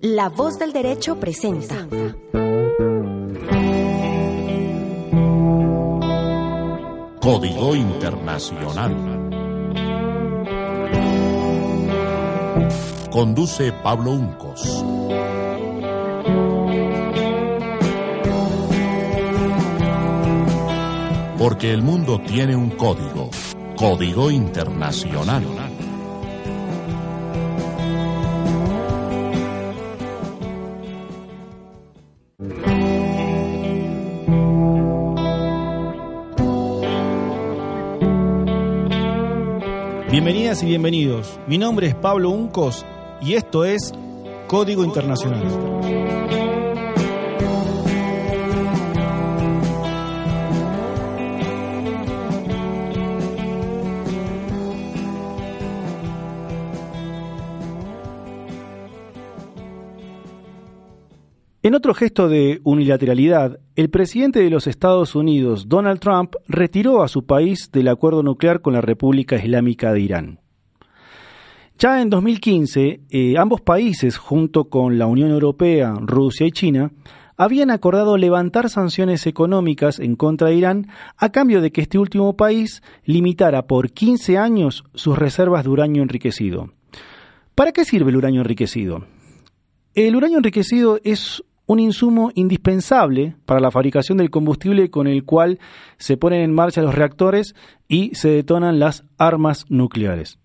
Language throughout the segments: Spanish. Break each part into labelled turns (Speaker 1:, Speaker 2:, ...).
Speaker 1: La voz del derecho presenta.
Speaker 2: Código Internacional. Conduce Pablo Uncos. Porque el mundo tiene un código. Código Internacional.
Speaker 3: Y bienvenidos. Mi nombre es Pablo Uncos y esto es Código Internacional. En otro gesto de unilateralidad, el presidente de los Estados Unidos, Donald Trump, retiró a su país del acuerdo nuclear con la República Islámica de Irán. Ya en 2015, eh, ambos países, junto con la Unión Europea, Rusia y China, habían acordado levantar sanciones económicas en contra de Irán a cambio de que este último país limitara por 15 años sus reservas de uranio enriquecido. ¿Para qué sirve el uranio enriquecido? El uranio enriquecido es un insumo indispensable para la fabricación del combustible con el cual se ponen en marcha los reactores y se detonan las armas nucleares.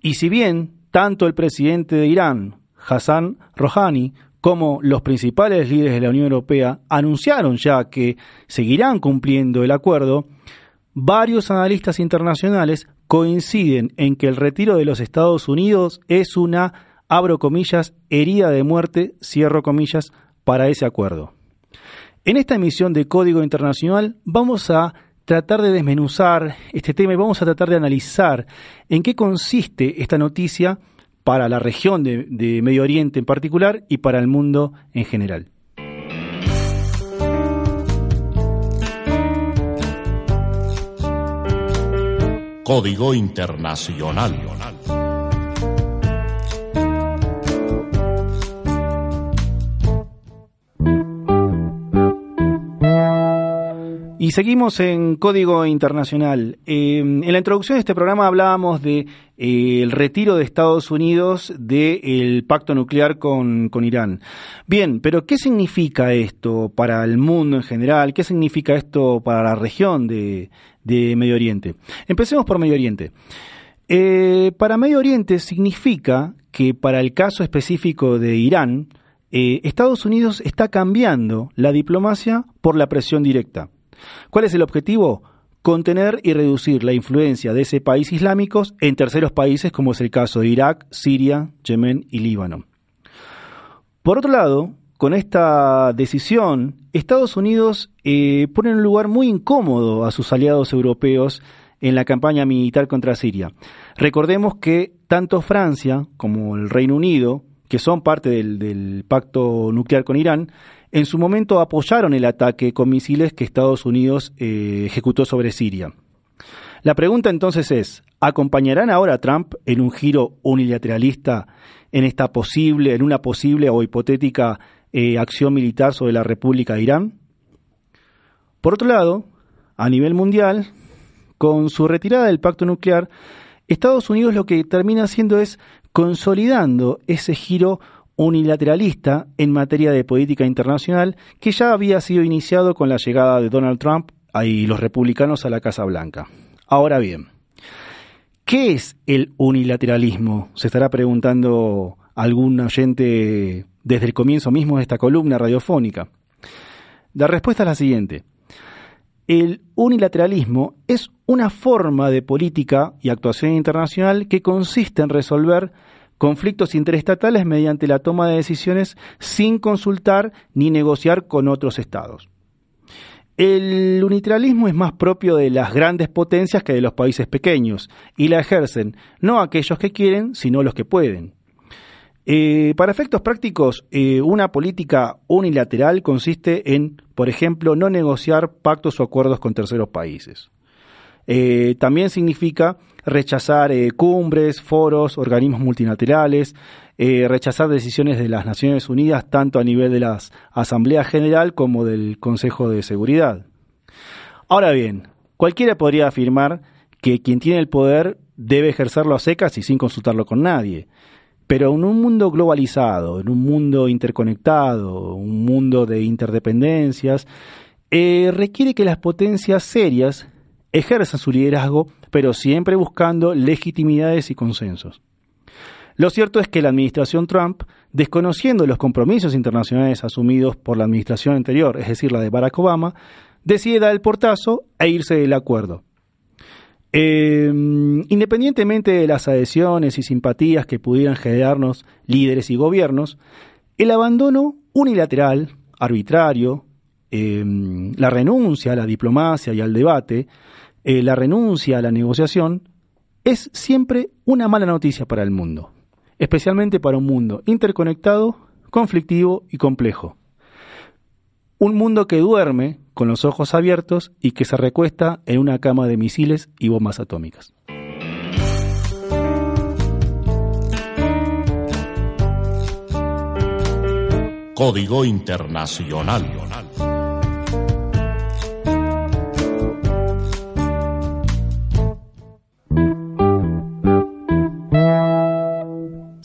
Speaker 3: Y si bien tanto el presidente de Irán, Hassan Rouhani, como los principales líderes de la Unión Europea anunciaron ya que seguirán cumpliendo el acuerdo, varios analistas internacionales coinciden en que el retiro de los Estados Unidos es una, abro comillas, herida de muerte, cierro comillas, para ese acuerdo. En esta emisión de Código Internacional vamos a tratar de desmenuzar este tema y vamos a tratar de analizar en qué consiste esta noticia para la región de, de Medio Oriente en particular y para el mundo en general.
Speaker 2: Código Internacional.
Speaker 3: Y seguimos en Código Internacional. Eh, en la introducción de este programa hablábamos de eh, el retiro de Estados Unidos del pacto nuclear con, con, Irán. Bien, pero ¿qué significa esto para el mundo en general? ¿Qué significa esto para la región de, Medio Oriente? Empecemos por Medio Oriente. Eh, para Medio Oriente significa que para el caso específico de Irán, Estados Unidos está cambiando la diplomacia por la presión directa. ¿Cuál es el objetivo? Contener y reducir la influencia de ese país islámico en terceros países como es el caso de Irak, Siria, Yemen y Líbano. Por otro lado, con esta decisión, Estados Unidos eh, pone en un lugar muy incómodo a sus aliados europeos en la campaña militar contra Siria. Recordemos que tanto Francia como el Reino Unido, que son parte del, del pacto nuclear con Irán, en su momento apoyaron el ataque con misiles que Estados Unidos eh, ejecutó sobre Siria. La pregunta entonces es, ¿acompañarán ahora a Trump en un giro unilateralista en esta posible, en una posible o hipotética eh, acción militar sobre la República de Irán? Por otro lado, a nivel mundial, con su retirada del pacto nuclear, Estados Unidos lo que termina haciendo es consolidando ese giro unilateralista en materia de política internacional que ya había sido iniciado con la llegada de Donald Trump y los republicanos a la Casa Blanca. Ahora bien, ¿qué es el unilateralismo? Se estará preguntando algún oyente desde el comienzo mismo de esta columna radiofónica. La respuesta es la siguiente. El unilateralismo es una forma de política y actuación internacional que consiste en resolver conflictos interestatales mediante la toma de decisiones sin consultar ni negociar con otros estados. El unilateralismo es más propio de las grandes potencias que de los países pequeños, y la ejercen no aquellos que quieren, sino los que pueden. Eh, para efectos prácticos, eh, una política unilateral consiste en, por ejemplo, no negociar pactos o acuerdos con terceros países. Eh, también significa rechazar eh, cumbres, foros, organismos multilaterales, eh, rechazar decisiones de las Naciones Unidas tanto a nivel de la Asamblea General como del Consejo de Seguridad. Ahora bien, cualquiera podría afirmar que quien tiene el poder debe ejercerlo a secas y sin consultarlo con nadie. Pero en un mundo globalizado, en un mundo interconectado, un mundo de interdependencias, requiere que las potencias serias ejerzan su liderazgo, pero siempre buscando legitimidades y consensos. Lo cierto es que la administración Trump, desconociendo los compromisos internacionales asumidos por la administración anterior, es decir, la de Barack Obama, decide dar el portazo e irse del acuerdo. Em, independientemente de las adhesiones y simpatías que pudieran generarnos líderes y gobiernos, el abandono unilateral, arbitrario, em, la renuncia a la diplomacia y al debate, eh, la renuncia a la negociación, es siempre una mala noticia para el mundo especialmente para un mundo interconectado, conflictivo y complejo. Un mundo que duerme con los ojos abiertos y que se recuesta en una cama de misiles y bombas atómicas.
Speaker 2: Código Internacional.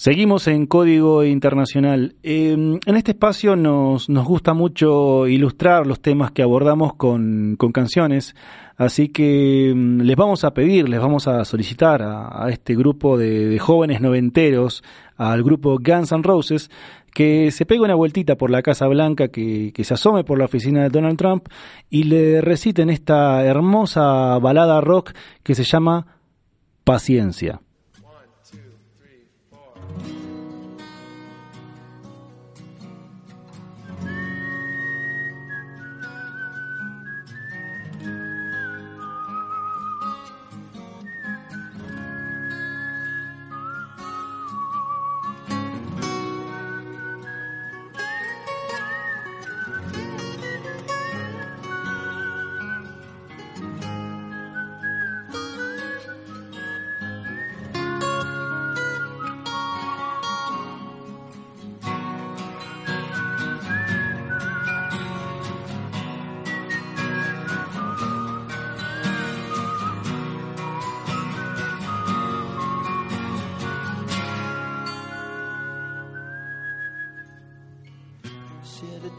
Speaker 3: Seguimos en Código Internacional. Em, en este espacio nos, nos, gusta mucho ilustrar los temas que abordamos con, canciones, así que em, les vamos a pedir, les vamos a solicitar a, este grupo de, jóvenes noventeros, al grupo Guns N' Roses, que se pegue una vueltita por la Casa Blanca, que, que se asome por la oficina de Donald Trump y le reciten esta hermosa balada rock que se llama Paciencia.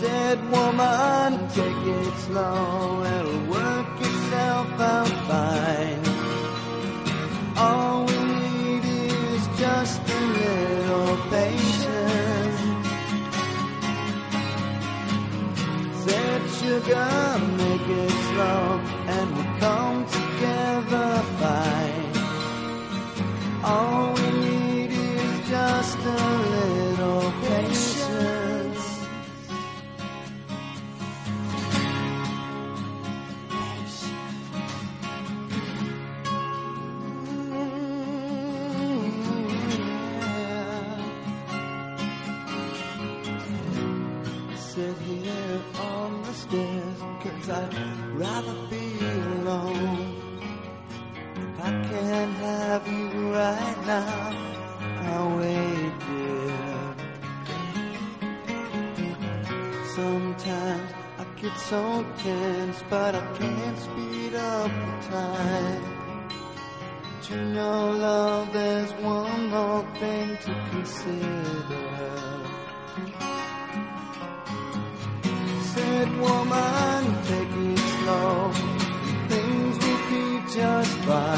Speaker 4: Said, woman, take it slow, it'll work itself out fine. All so tense, but I can't speed up the time. You know, love, there's one more thing to consider. said, woman, take it slow. Things will be just fine.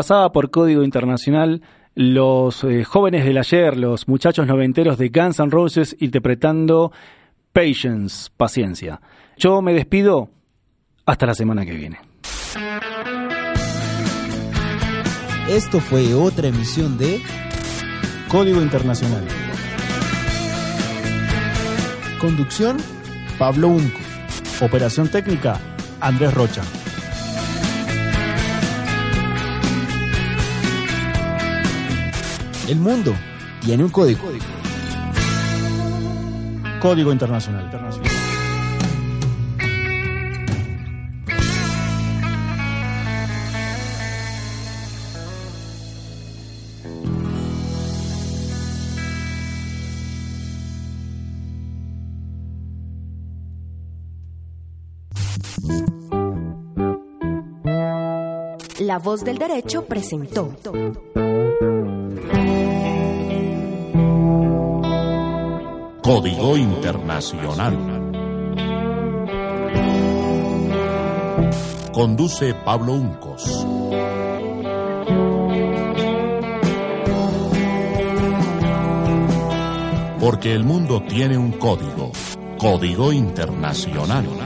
Speaker 3: Pasaba por Código Internacional los eh, jóvenes del ayer, los muchachos noventeros de Guns N' Roses interpretando Patience, paciencia. Yo me despido hasta la semana que viene.
Speaker 5: Esto fue otra emisión de
Speaker 3: Código Internacional.
Speaker 5: Conducción Pablo Unco.
Speaker 3: Operación técnica, Andrés Rocha.
Speaker 5: El mundo tiene un código.
Speaker 3: Código Internacional.
Speaker 1: La voz del derecho presentó
Speaker 2: Código Internacional. Conduce Pablo Uncos. Porque el mundo tiene un código. Código Internacional.